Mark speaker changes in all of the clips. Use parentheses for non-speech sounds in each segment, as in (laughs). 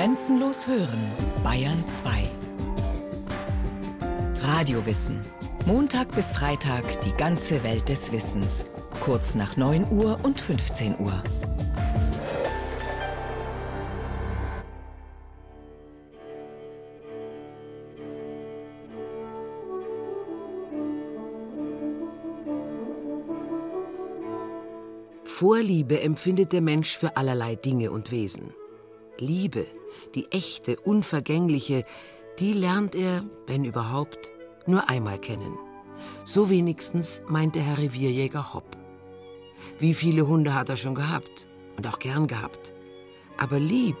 Speaker 1: Grenzenlos hören, Bayern 2. Radiowissen. Montag bis Freitag die ganze Welt des Wissens. Kurz nach 9 Uhr und 15 Uhr.
Speaker 2: Vorliebe empfindet der Mensch für allerlei Dinge und Wesen. Liebe, die echte, unvergängliche, die lernt er, wenn überhaupt, nur einmal kennen. So wenigstens meint der Herr Revierjäger Hopp. Wie viele Hunde hat er schon gehabt und auch gern gehabt. Aber lieb,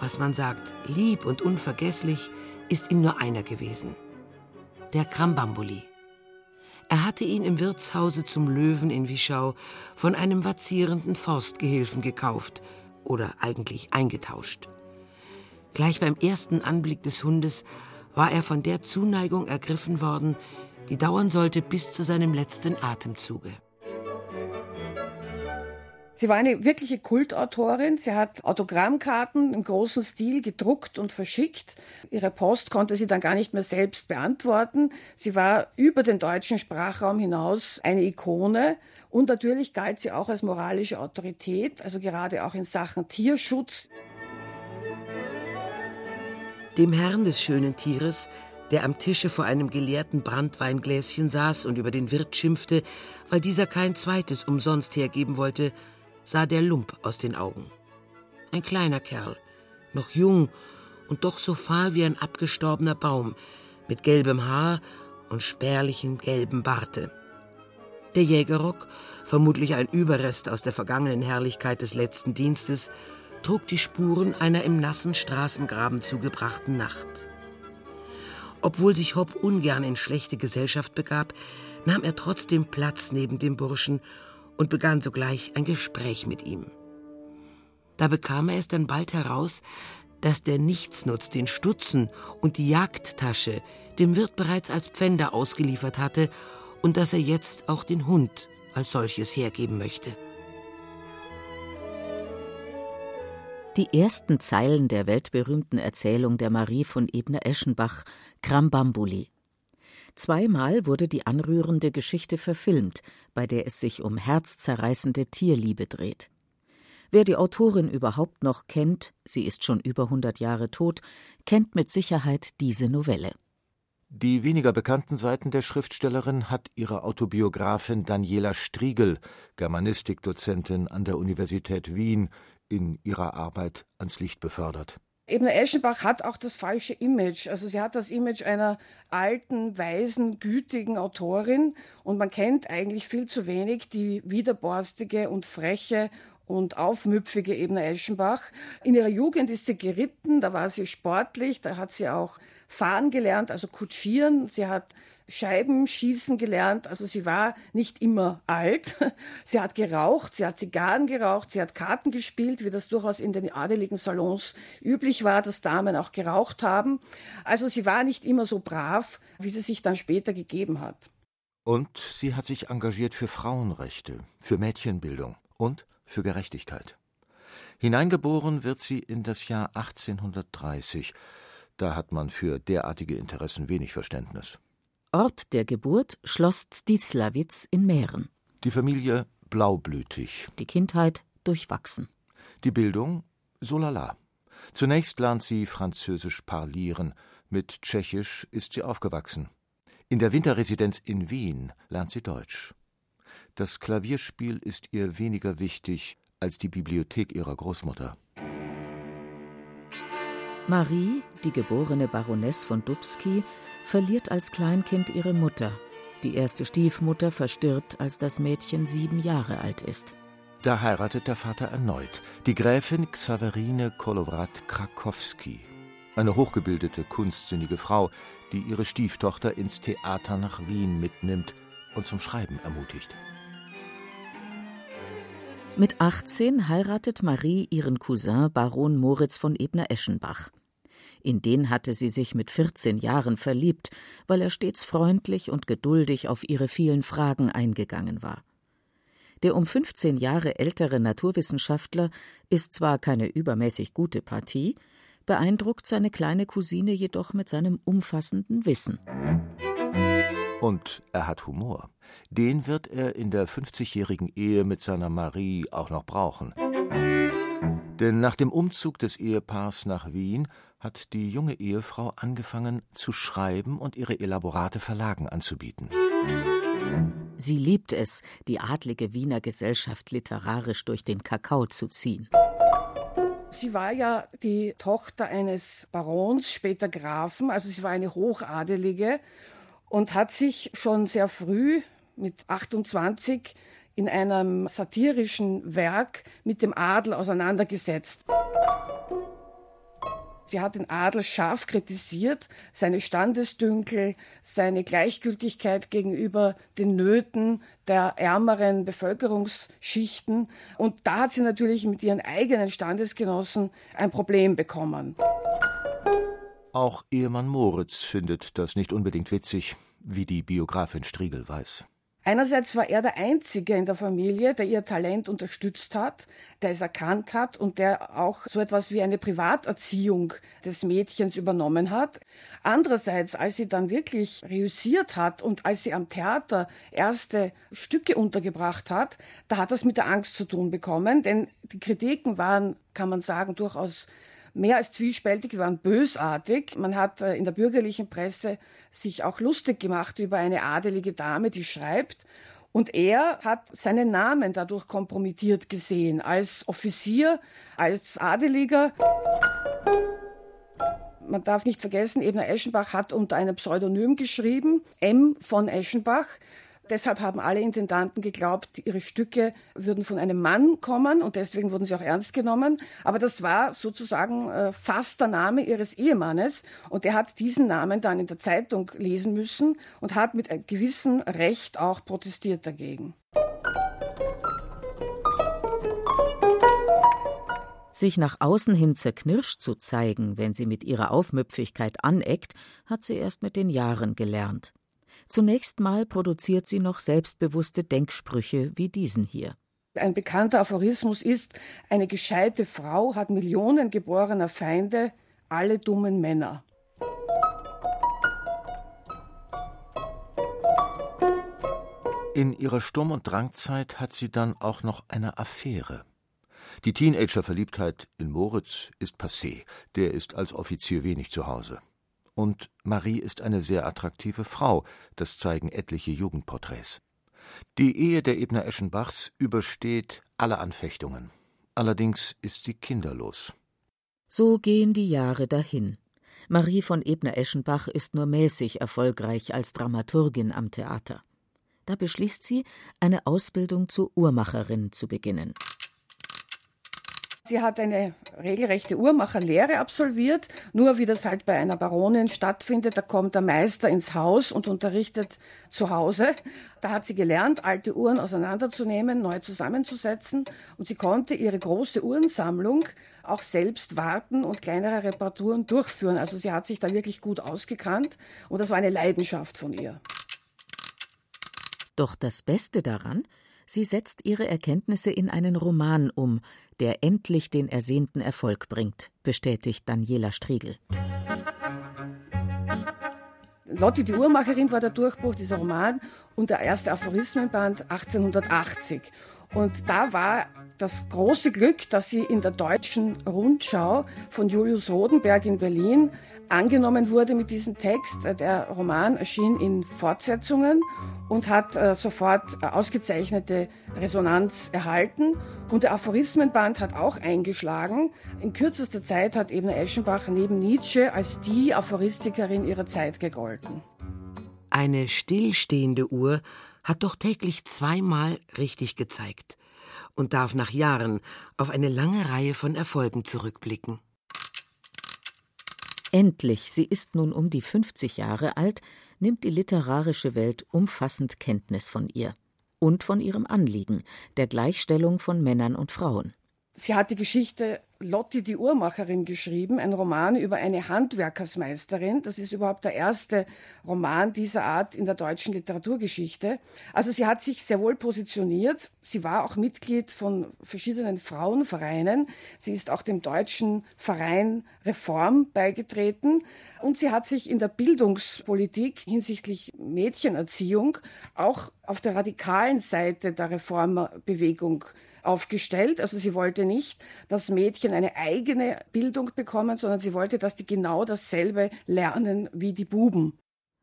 Speaker 2: was man sagt, lieb und unvergesslich, ist ihm nur einer gewesen. Der Krambambuli. Er hatte ihn im Wirtshause zum Löwen in Wischau von einem vazierenden Forstgehilfen gekauft oder eigentlich eingetauscht. Gleich beim ersten Anblick des Hundes war er von der Zuneigung ergriffen worden, die dauern sollte bis zu seinem letzten Atemzuge.
Speaker 3: Sie war eine wirkliche Kultautorin. Sie hat Autogrammkarten im großen Stil gedruckt und verschickt. Ihre Post konnte sie dann gar nicht mehr selbst beantworten. Sie war über den deutschen Sprachraum hinaus eine Ikone. Und natürlich galt sie auch als moralische Autorität, also gerade auch in Sachen Tierschutz.
Speaker 2: Dem Herrn des schönen Tieres, der am Tische vor einem geleerten Brandweingläschen saß und über den Wirt schimpfte, weil dieser kein zweites umsonst hergeben wollte, sah der Lump aus den Augen. Ein kleiner Kerl, noch jung und doch so fahl wie ein abgestorbener Baum, mit gelbem Haar und spärlichem gelben Barte. Der Jägerrock, vermutlich ein Überrest aus der vergangenen Herrlichkeit des letzten Dienstes, trug die Spuren einer im nassen Straßengraben zugebrachten Nacht. Obwohl sich Hopp ungern in schlechte Gesellschaft begab, nahm er trotzdem Platz neben dem Burschen und begann sogleich ein Gespräch mit ihm. Da bekam er es dann bald heraus, dass der Nichtsnutz den Stutzen und die Jagdtasche dem Wirt bereits als Pfänder ausgeliefert hatte und dass er jetzt auch den Hund als solches hergeben möchte.
Speaker 4: Die ersten Zeilen der weltberühmten Erzählung der Marie von Ebner-Eschenbach, Krambambuli. Zweimal wurde die anrührende Geschichte verfilmt, bei der es sich um herzzerreißende Tierliebe dreht. Wer die Autorin überhaupt noch kennt, sie ist schon über 100 Jahre tot, kennt mit Sicherheit diese Novelle.
Speaker 5: Die weniger bekannten Seiten der Schriftstellerin hat ihre Autobiografin Daniela Striegel, Germanistikdozentin an der Universität Wien, in ihrer Arbeit ans Licht befördert.
Speaker 3: Ebner Eschenbach hat auch das falsche Image. Also sie hat das Image einer alten, weisen, gütigen Autorin und man kennt eigentlich viel zu wenig die widerborstige und freche und aufmüpfige Ebner Eschenbach. In ihrer Jugend ist sie geritten, da war sie sportlich, da hat sie auch fahren gelernt, also kutschieren. Sie hat Scheibenschießen gelernt. Also sie war nicht immer alt. (laughs) Sie hat geraucht, sie hat Zigarren geraucht, sie hat Karten gespielt, wie das durchaus in den adeligen Salons üblich war, dass Damen auch geraucht haben. Also sie war nicht immer so brav, wie sie sich dann später gegeben hat.
Speaker 5: Und sie hat sich engagiert für Frauenrechte, für Mädchenbildung und für Gerechtigkeit. Hineingeboren wird sie in das Jahr 1830. Da hat man für derartige Interessen wenig Verständnis.
Speaker 4: Ort der Geburt Schloss Zdislawitz in Mähren.
Speaker 5: Die Familie blaublütig.
Speaker 4: Die Kindheit durchwachsen.
Speaker 5: Die Bildung so lala. Zunächst lernt sie Französisch parlieren, mit Tschechisch ist sie aufgewachsen. In der Winterresidenz in Wien lernt sie Deutsch. Das Klavierspiel ist ihr weniger wichtig als die Bibliothek ihrer Großmutter.
Speaker 4: Marie, die geborene Baroness von Dubski, verliert als Kleinkind ihre Mutter. Die erste Stiefmutter verstirbt, als das Mädchen sieben Jahre alt ist.
Speaker 5: Da heiratet der Vater erneut, die Gräfin Xaverine Kolowrat-Krakowski, eine hochgebildete, kunstsinnige Frau, die ihre Stieftochter ins Theater nach Wien mitnimmt und zum Schreiben ermutigt.
Speaker 4: Mit 18 heiratet Marie ihren Cousin Baron Moritz von Ebner-Eschenbach. In den hatte sie sich mit 14 Jahren verliebt, weil er stets freundlich und geduldig auf ihre vielen Fragen eingegangen war. Der um 15 Jahre ältere Naturwissenschaftler ist zwar keine übermäßig gute Partie, beeindruckt seine kleine Cousine jedoch mit seinem umfassenden Wissen.
Speaker 5: Und er hat Humor. Den wird er in der 50-jährigen Ehe mit seiner Marie auch noch brauchen. Denn nach dem Umzug des Ehepaars nach Wien hat die junge Ehefrau angefangen zu schreiben und ihre Elaborate Verlagen anzubieten.
Speaker 4: Sie liebt es, die adlige Wiener Gesellschaft literarisch durch den Kakao zu ziehen.
Speaker 3: Sie war ja die Tochter eines Barons, später Grafen, also sie war eine Hochadelige und hat sich schon sehr früh mit 28 in einem satirischen Werk mit dem Adel auseinandergesetzt. Sie hat den Adel scharf kritisiert, seine Standesdünkel, seine Gleichgültigkeit gegenüber den Nöten der ärmeren Bevölkerungsschichten. Und da hat sie natürlich mit ihren eigenen Standesgenossen ein Problem bekommen.
Speaker 5: Auch Ehemann Moritz findet das nicht unbedingt witzig, wie die Biografin Striegel weiß.
Speaker 3: Einerseits war er der Einzige in der Familie, der ihr Talent unterstützt hat, der es erkannt hat und der auch so etwas wie eine Privaterziehung des Mädchens übernommen hat. Andererseits, als sie dann wirklich reüssiert hat und als sie am Theater erste Stücke untergebracht hat, da hat das mit der Angst zu tun bekommen, denn die Kritiken waren, kann man sagen, durchaus mehr als zwiespältig, waren bösartig. Man hat äh, in der bürgerlichen Presse sich auch lustig gemacht über eine adelige Dame, die schreibt. Und er hat seinen Namen dadurch kompromittiert gesehen, als Offizier, als Adeliger. Man darf nicht vergessen, Ebner Eschenbach hat unter einem Pseudonym geschrieben, M von Eschenbach. Deshalb haben alle Intendanten geglaubt, ihre Stücke würden von einem Mann kommen und deswegen wurden sie auch ernst genommen. Aber das war sozusagen äh, fast der Name ihres Ehemannes und er hat diesen Namen dann in der Zeitung lesen müssen und hat mit einem gewissen Recht auch protestiert dagegen.
Speaker 4: Sich nach außen hin zerknirscht zu zeigen, wenn sie mit ihrer Aufmüpfigkeit aneckt, hat sie erst mit den Jahren gelernt. Zunächst mal produziert sie noch selbstbewusste Denksprüche wie diesen hier.
Speaker 3: Ein bekannter Aphorismus ist, eine gescheite Frau hat Millionen geborener Feinde, alle dummen Männer.
Speaker 5: In ihrer Sturm- und Drangzeit hat sie dann auch noch eine Affäre. Die Teenager-Verliebtheit in Moritz ist passé, der ist als Offizier wenig zu Hause. Und Marie ist eine sehr attraktive Frau, das zeigen etliche Jugendporträts. Die Ehe der Ebner Eschenbachs übersteht alle Anfechtungen. Allerdings ist sie kinderlos.
Speaker 4: So gehen die Jahre dahin. Marie von Ebner-Eschenbach ist nur mäßig erfolgreich als Dramaturgin am Theater. Da beschließt sie, eine Ausbildung zur Uhrmacherin zu beginnen.
Speaker 3: Sie hat eine regelrechte Uhrmacherlehre absolviert. Nur wie das halt bei einer Baronin stattfindet, da kommt der Meister ins Haus und unterrichtet zu Hause. Da hat sie gelernt, alte Uhren auseinanderzunehmen, neu zusammenzusetzen. Und sie konnte ihre große Uhrensammlung auch selbst warten und kleinere Reparaturen durchführen. Also sie hat sich da wirklich gut ausgekannt und das war eine Leidenschaft von ihr.
Speaker 4: Doch das Beste daran, Sie setzt ihre Erkenntnisse in einen Roman um, der endlich den ersehnten Erfolg bringt, bestätigt Daniela Striegel.
Speaker 3: Lotti die Uhrmacherin war der Durchbruch dieser Roman und der erste Aphorismenband 1880. Und da war das große Glück, dass sie in der deutschen Rundschau von Julius Rodenberg in Berlin angenommen wurde mit diesem Text. Der Roman erschien in Fortsetzungen und hat äh, sofort äh, ausgezeichnete Resonanz erhalten. Und der Aphorismenband hat auch eingeschlagen. In kürzester Zeit hat Ebner Eschenbach neben Nietzsche als die Aphoristikerin ihrer Zeit gegolten.
Speaker 2: Eine stillstehende Uhr hat doch täglich zweimal richtig gezeigt und darf nach Jahren auf eine lange Reihe von Erfolgen zurückblicken.
Speaker 4: Endlich, sie ist nun um die 50 Jahre alt, nimmt die literarische Welt umfassend Kenntnis von ihr und von ihrem Anliegen, der Gleichstellung von Männern und Frauen.
Speaker 3: Sie hat die Geschichte Lotti die Uhrmacherin geschrieben, ein Roman über eine Handwerkersmeisterin. Das ist überhaupt der erste Roman dieser Art in der deutschen Literaturgeschichte. Also sie hat sich sehr wohl positioniert. Sie war auch Mitglied von verschiedenen Frauenvereinen. Sie ist auch dem deutschen Verein Reform beigetreten. Und sie hat sich in der Bildungspolitik hinsichtlich Mädchenerziehung auch auf der radikalen Seite der Reformbewegung aufgestellt. Also sie wollte nicht, dass Mädchen eine eigene Bildung bekommen, sondern sie wollte, dass die genau dasselbe lernen wie die Buben.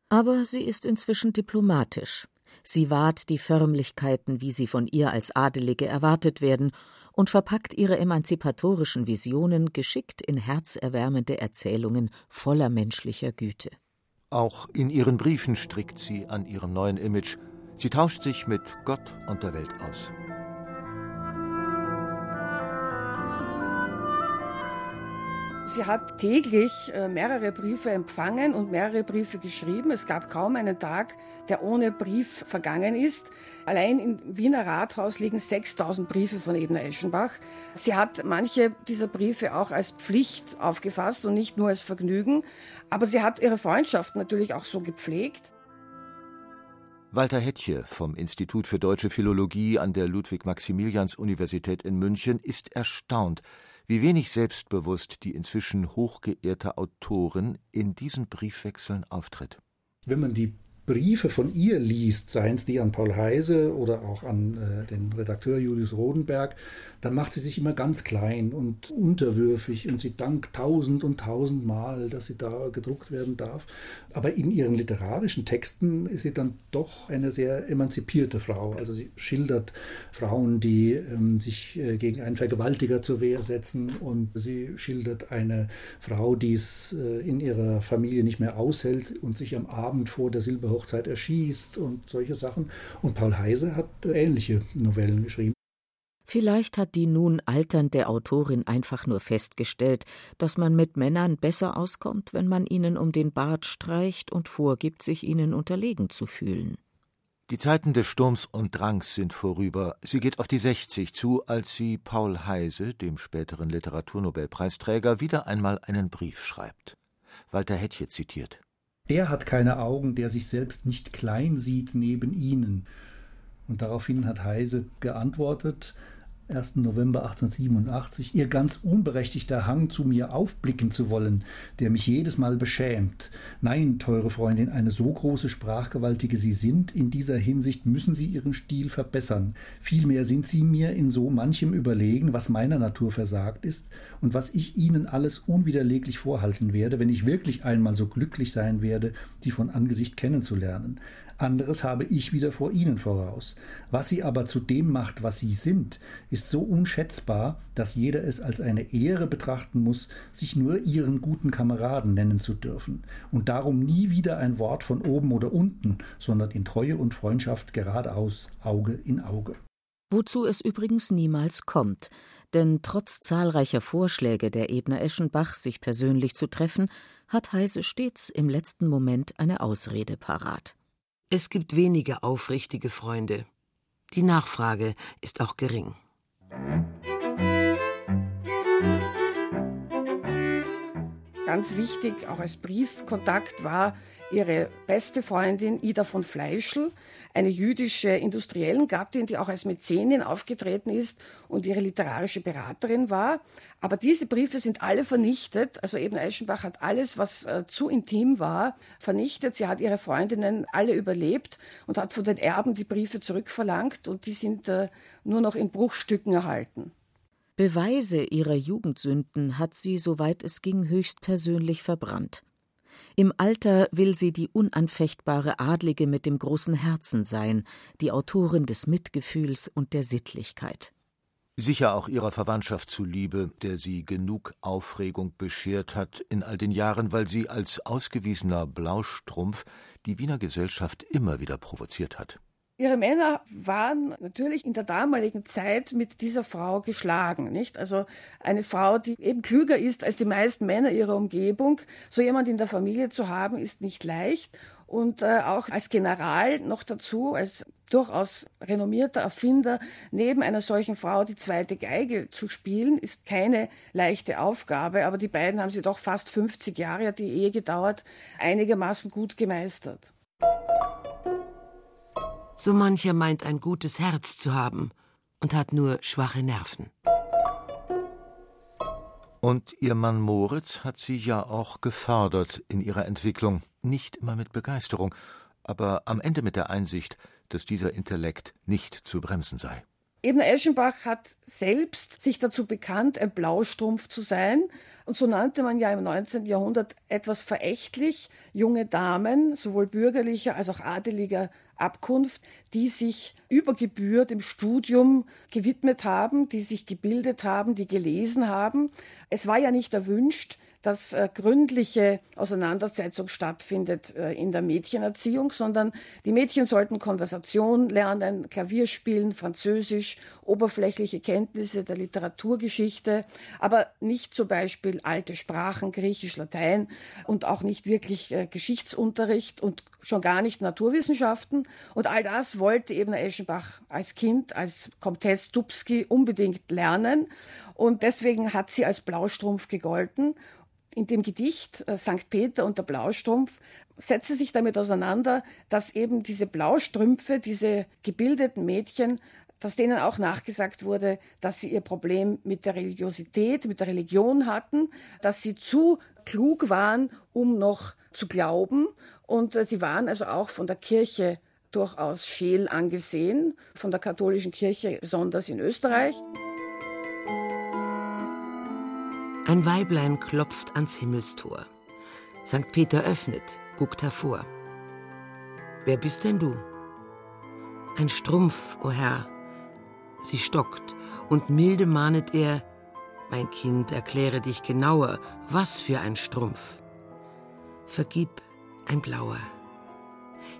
Speaker 4: Aber sie ist inzwischen diplomatisch. Sie wahrt die Förmlichkeiten, wie sie von ihr als Adelige erwartet werden, und verpackt ihre emanzipatorischen Visionen geschickt in herzerwärmende Erzählungen voller menschlicher Güte.
Speaker 5: Auch in ihren Briefen strickt sie an ihrem neuen Image. Sie tauscht sich mit Gott und der Welt aus.
Speaker 3: Sie hat täglich äh, mehrere Briefe empfangen und mehrere Briefe geschrieben. Es gab kaum einen Tag, der ohne Brief vergangen ist. Allein im Wiener Rathaus liegen 6000 Briefe von Ebner Eschenbach. Sie hat manche dieser Briefe auch als Pflicht aufgefasst und nicht nur als Vergnügen. Aber sie hat ihre Freundschaft natürlich auch so gepflegt.
Speaker 5: Walter Hettche vom Institut für Deutsche Philologie an der Ludwig-Maximilians-Universität in München ist erstaunt, wie wenig selbstbewusst die inzwischen hochgeehrte Autorin in diesen Briefwechseln auftritt.
Speaker 6: Wenn man die Briefe von ihr liest, seien es die an Paul Heise oder auch an äh, den Redakteur Julius Rodenberg, dann macht sie sich immer ganz klein und unterwürfig und sie dankt tausend und tausendmal, dass sie da gedruckt werden darf. Aber in ihren literarischen Texten ist sie dann doch eine sehr emanzipierte Frau. Also sie schildert Frauen, die ähm, sich äh, gegen einen Vergewaltiger zur Wehr setzen und sie schildert eine Frau, die es äh, in ihrer Familie nicht mehr aushält und sich am Abend vor der Silberhochzeit Hochzeit erschießt und solche Sachen. Und Paul Heise hat ähnliche Novellen geschrieben.
Speaker 4: Vielleicht hat die nun alternde Autorin einfach nur festgestellt, dass man mit Männern besser auskommt, wenn man ihnen um den Bart streicht und vorgibt, sich ihnen unterlegen zu fühlen.
Speaker 5: Die Zeiten des Sturms und Drangs sind vorüber. Sie geht auf die 60 zu, als sie Paul Heise, dem späteren Literaturnobelpreisträger, wieder einmal einen Brief schreibt. Walter Hettche zitiert.
Speaker 6: Er hat keine Augen, der sich selbst nicht klein sieht neben ihnen. Und daraufhin hat Heise geantwortet, 1. November 1887, ihr ganz unberechtigter Hang zu mir aufblicken zu wollen, der mich jedes Mal beschämt. Nein, teure Freundin, eine so große Sprachgewaltige Sie sind, in dieser Hinsicht müssen Sie Ihren Stil verbessern. Vielmehr sind Sie mir in so manchem überlegen, was meiner Natur versagt ist und was ich Ihnen alles unwiderleglich vorhalten werde, wenn ich wirklich einmal so glücklich sein werde, Sie von Angesicht kennenzulernen. Anderes habe ich wieder vor Ihnen voraus. Was Sie aber zu dem macht, was Sie sind, ist so unschätzbar, dass jeder es als eine Ehre betrachten muss, sich nur Ihren guten Kameraden nennen zu dürfen und darum nie wieder ein Wort von oben oder unten, sondern in Treue und Freundschaft geradeaus, Auge in Auge.
Speaker 4: Wozu es übrigens niemals kommt, denn trotz zahlreicher Vorschläge der Ebner Eschenbach, sich persönlich zu treffen, hat Heise stets im letzten Moment eine Ausrede parat.
Speaker 2: Es gibt wenige aufrichtige Freunde. Die Nachfrage ist auch gering.
Speaker 3: Ganz wichtig, auch als Briefkontakt war ihre beste Freundin Ida von Fleischl, eine jüdische Industriellengattin, die auch als Mäzenin aufgetreten ist und ihre literarische Beraterin war. Aber diese Briefe sind alle vernichtet. Also eben Eschenbach hat alles, was äh, zu intim war, vernichtet. Sie hat ihre Freundinnen alle überlebt und hat von den Erben die Briefe zurückverlangt und die sind äh, nur noch in Bruchstücken erhalten.
Speaker 4: Beweise ihrer Jugendsünden hat sie, soweit es ging, höchstpersönlich verbrannt. Im Alter will sie die unanfechtbare Adlige mit dem großen Herzen sein, die Autorin des Mitgefühls und der Sittlichkeit.
Speaker 5: Sicher auch ihrer Verwandtschaft zuliebe, der sie genug Aufregung beschert hat in all den Jahren, weil sie als ausgewiesener Blaustrumpf die Wiener Gesellschaft immer wieder provoziert hat.
Speaker 3: Ihre Männer waren natürlich in der damaligen Zeit mit dieser Frau geschlagen, nicht? Also eine Frau, die eben klüger ist als die meisten Männer ihrer Umgebung. So jemand in der Familie zu haben, ist nicht leicht. Und äh, auch als General noch dazu, als durchaus renommierter Erfinder, neben einer solchen Frau die zweite Geige zu spielen, ist keine leichte Aufgabe, aber die beiden haben sie doch fast 50 Jahre, die Ehe gedauert, einigermaßen gut gemeistert.
Speaker 2: So mancher meint ein gutes Herz zu haben und hat nur schwache Nerven.
Speaker 5: Und ihr Mann Moritz hat sie ja auch gefördert in ihrer Entwicklung, nicht immer mit Begeisterung, aber am Ende mit der Einsicht, dass dieser Intellekt nicht zu bremsen sei.
Speaker 3: Ebner Eschenbach hat selbst sich dazu bekannt, ein Blaustrumpf zu sein. Und so nannte man ja im 19. Jahrhundert etwas verächtlich junge Damen, sowohl bürgerlicher als auch adeliger Abkunft, die sich über Gebühr dem Studium gewidmet haben, die sich gebildet haben, die gelesen haben. Es war ja nicht erwünscht, dass äh, gründliche Auseinandersetzung stattfindet äh, in der Mädchenerziehung, sondern die Mädchen sollten Konversation lernen, Klavier spielen, Französisch, oberflächliche Kenntnisse der Literaturgeschichte, aber nicht zum Beispiel alte Sprachen, Griechisch, Latein und auch nicht wirklich äh, Geschichtsunterricht und schon gar nicht Naturwissenschaften. Und all das wollte eben Eschenbach als Kind, als Comtesse Dubski unbedingt lernen. Und deswegen hat sie als Blaustrumpf gegolten in dem Gedicht äh, St. Peter und der Blaustrumpf setzt sie sich damit auseinander, dass eben diese Blaustrümpfe, diese gebildeten Mädchen, dass denen auch nachgesagt wurde, dass sie ihr Problem mit der Religiosität, mit der Religion hatten, dass sie zu klug waren, um noch zu glauben. Und äh, sie waren also auch von der Kirche durchaus scheel angesehen, von der katholischen Kirche besonders in Österreich.
Speaker 2: Ein Weiblein klopft ans Himmelstor. St. Peter öffnet, guckt hervor. Wer bist denn du? Ein Strumpf, o oh Herr. Sie stockt, und milde mahnet er, mein Kind, erkläre dich genauer, was für ein Strumpf. Vergib, ein blauer.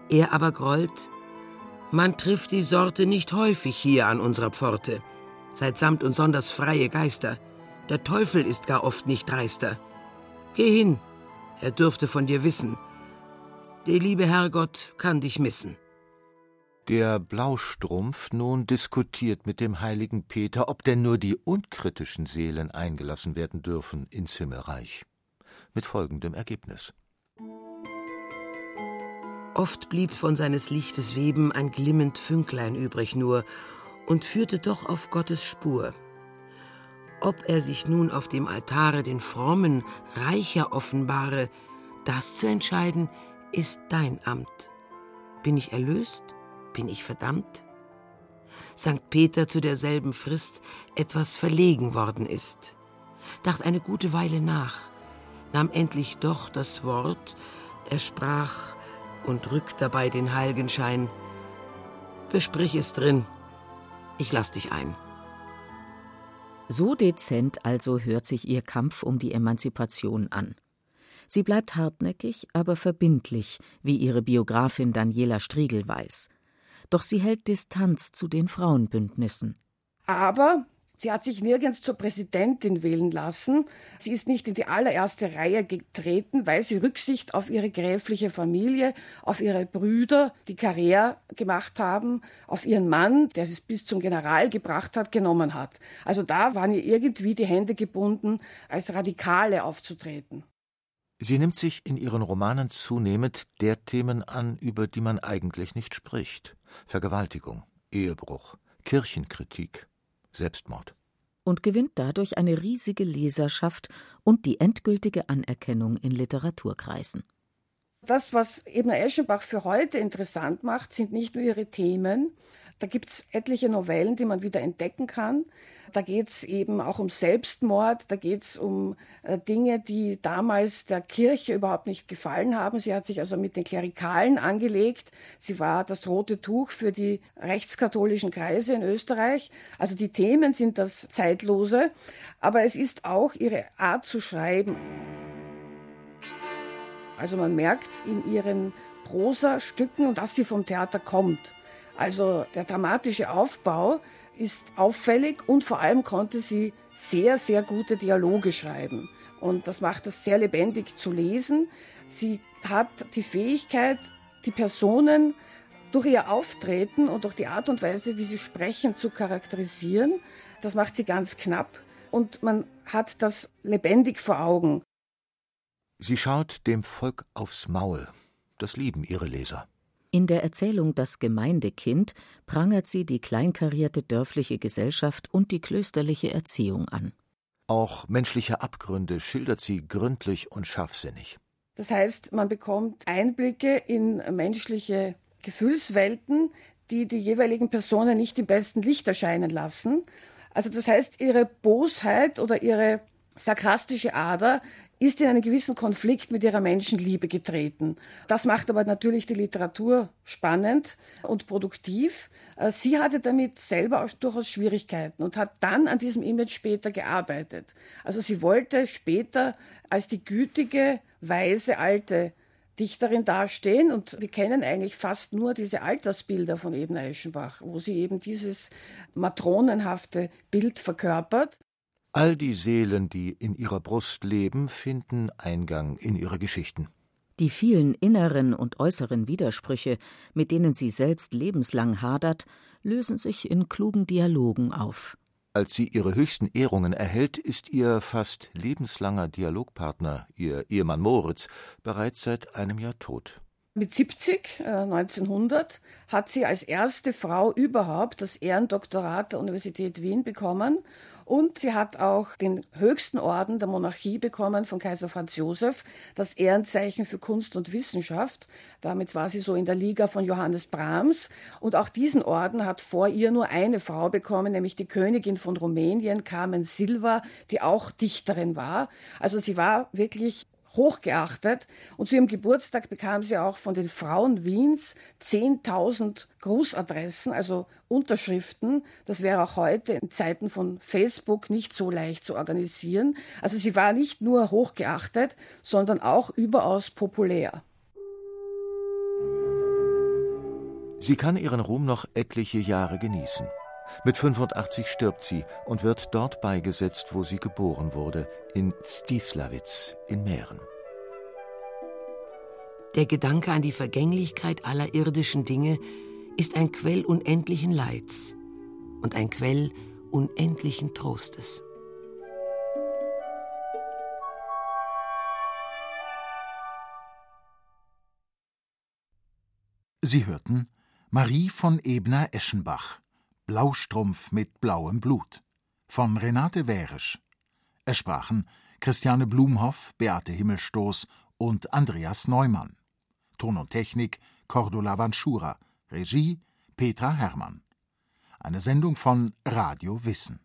Speaker 2: Er aber grollt, man trifft die Sorte nicht häufig hier an unserer Pforte, seit samt und sonders freie Geister. Der Teufel ist gar oft nicht dreister. Geh hin, er dürfte von dir wissen. Der liebe Herrgott kann dich missen.
Speaker 5: Der Blaustrumpf nun diskutiert mit dem heiligen Peter, ob denn nur die unkritischen Seelen eingelassen werden dürfen ins Himmelreich. Mit folgendem Ergebnis.
Speaker 2: Oft blieb von seines Lichtes Weben ein glimmend Fünklein übrig nur und führte doch auf Gottes Spur. Ob er sich nun auf dem Altare den Frommen reicher offenbare, das zu entscheiden, ist dein Amt. Bin ich erlöst? Bin ich verdammt? Sankt Peter zu derselben Frist etwas verlegen worden ist, dacht eine gute Weile nach, nahm endlich doch das Wort, er sprach und rückt dabei den Heilgenschein. Besprich es drin, ich lass dich ein.
Speaker 4: So dezent also hört sich ihr Kampf um die Emanzipation an. Sie bleibt hartnäckig, aber verbindlich, wie ihre Biografin Daniela Striegel weiß. Doch sie hält Distanz zu den Frauenbündnissen.
Speaker 3: Aber Sie hat sich nirgends zur Präsidentin wählen lassen. Sie ist nicht in die allererste Reihe getreten, weil sie Rücksicht auf ihre gräfliche Familie, auf ihre Brüder, die Karriere gemacht haben, auf ihren Mann, der es bis zum General gebracht hat, genommen hat. Also da waren ihr irgendwie die Hände gebunden, als Radikale aufzutreten.
Speaker 5: Sie nimmt sich in ihren Romanen zunehmend der Themen an, über die man eigentlich nicht spricht. Vergewaltigung, Ehebruch, Kirchenkritik, Selbstmord.
Speaker 4: Und gewinnt dadurch eine riesige Leserschaft und die endgültige Anerkennung in Literaturkreisen.
Speaker 3: Das, was Ebner Eschenbach für heute interessant macht, sind nicht nur ihre Themen. Da gibt es etliche Novellen, die man wieder entdecken kann. Da geht es eben auch um Selbstmord, da geht es um äh, Dinge, die damals der Kirche überhaupt nicht gefallen haben. Sie hat sich also mit den Klerikalen angelegt. Sie war das rote Tuch für die rechtskatholischen Kreise in Österreich. Also die Themen sind das Zeitlose, aber es ist auch ihre Art zu schreiben. Also man merkt in ihren Prosa-Stücken, dass sie vom Theater kommt. Also der dramatische Aufbau ist auffällig und vor allem konnte sie sehr, sehr gute Dialoge schreiben. Und das macht es sehr lebendig zu lesen. Sie hat die Fähigkeit, die Personen durch ihr Auftreten und durch die Art und Weise, wie sie sprechen, zu charakterisieren. Das macht sie ganz knapp und man hat das lebendig vor Augen.
Speaker 5: Sie schaut dem Volk aufs Maul. Das lieben ihre Leser.
Speaker 4: In der Erzählung Das Gemeindekind prangert sie die kleinkarierte dörfliche Gesellschaft und die klösterliche Erziehung an.
Speaker 5: Auch menschliche Abgründe schildert sie gründlich und scharfsinnig.
Speaker 3: Das heißt, man bekommt Einblicke in menschliche Gefühlswelten, die die jeweiligen Personen nicht im besten Licht erscheinen lassen. Also das heißt, ihre Bosheit oder ihre sarkastische Ader ist in einen gewissen Konflikt mit ihrer Menschenliebe getreten. Das macht aber natürlich die Literatur spannend und produktiv. Äh, sie hatte damit selber auch durchaus Schwierigkeiten und hat dann an diesem Image später gearbeitet. Also sie wollte später als die gütige, weise, alte Dichterin dastehen und wir kennen eigentlich fast nur diese Altersbilder von Ebner Eschenbach, wo sie eben dieses matronenhafte Bild verkörpert.
Speaker 5: All die Seelen, die in ihrer Brust leben, finden Eingang in ihre Geschichten.
Speaker 4: Die vielen inneren und äußeren Widersprüche, mit denen sie selbst lebenslang hadert, lösen sich in klugen Dialogen auf.
Speaker 5: Als sie ihre höchsten Ehrungen erhält, ist ihr fast lebenslanger Dialogpartner, ihr Ehemann Moritz, bereits seit einem Jahr tot.
Speaker 3: Mit 70, äh, 1900, hat sie als erste Frau überhaupt das Ehrendoktorat der Universität Wien bekommen und sie hat auch den höchsten Orden der Monarchie bekommen von Kaiser Franz Josef, das Ehrenzeichen für Kunst und Wissenschaft. Damit war sie so in der Liga von Johannes Brahms. Und auch diesen Orden hat vor ihr nur eine Frau bekommen, nämlich die Königin von Rumänien, Carmen Silva, die auch Dichterin war. Also sie war wirklich hochgeachtet. Und zu ihrem Geburtstag bekam sie auch von den Frauen Wiens 10.000 Grußadressen, also Unterschriften. Das wäre auch heute in Zeiten von Facebook nicht so leicht zu organisieren. Also sie war nicht nur hochgeachtet, sondern auch überaus populär.
Speaker 5: Sie kann ihren Ruhm noch etliche Jahre genießen. Mit 85 stirbt sie und wird dort beigesetzt, wo sie geboren wurde, in Stislawitz in Mähren.
Speaker 2: Der Gedanke an die Vergänglichkeit aller irdischen Dinge ist ein Quell unendlichen Leids und ein Quell unendlichen Trostes.
Speaker 7: Sie hörten Marie von Ebner-Eschenbach Blaustrumpf mit blauem Blut von Renate Wärisch. Es sprachen Christiane Blumhoff, Beate Himmelstoß und Andreas Neumann. Ton und Technik Cordula Vanschura. Regie Petra Herrmann. Eine Sendung von Radio Wissen.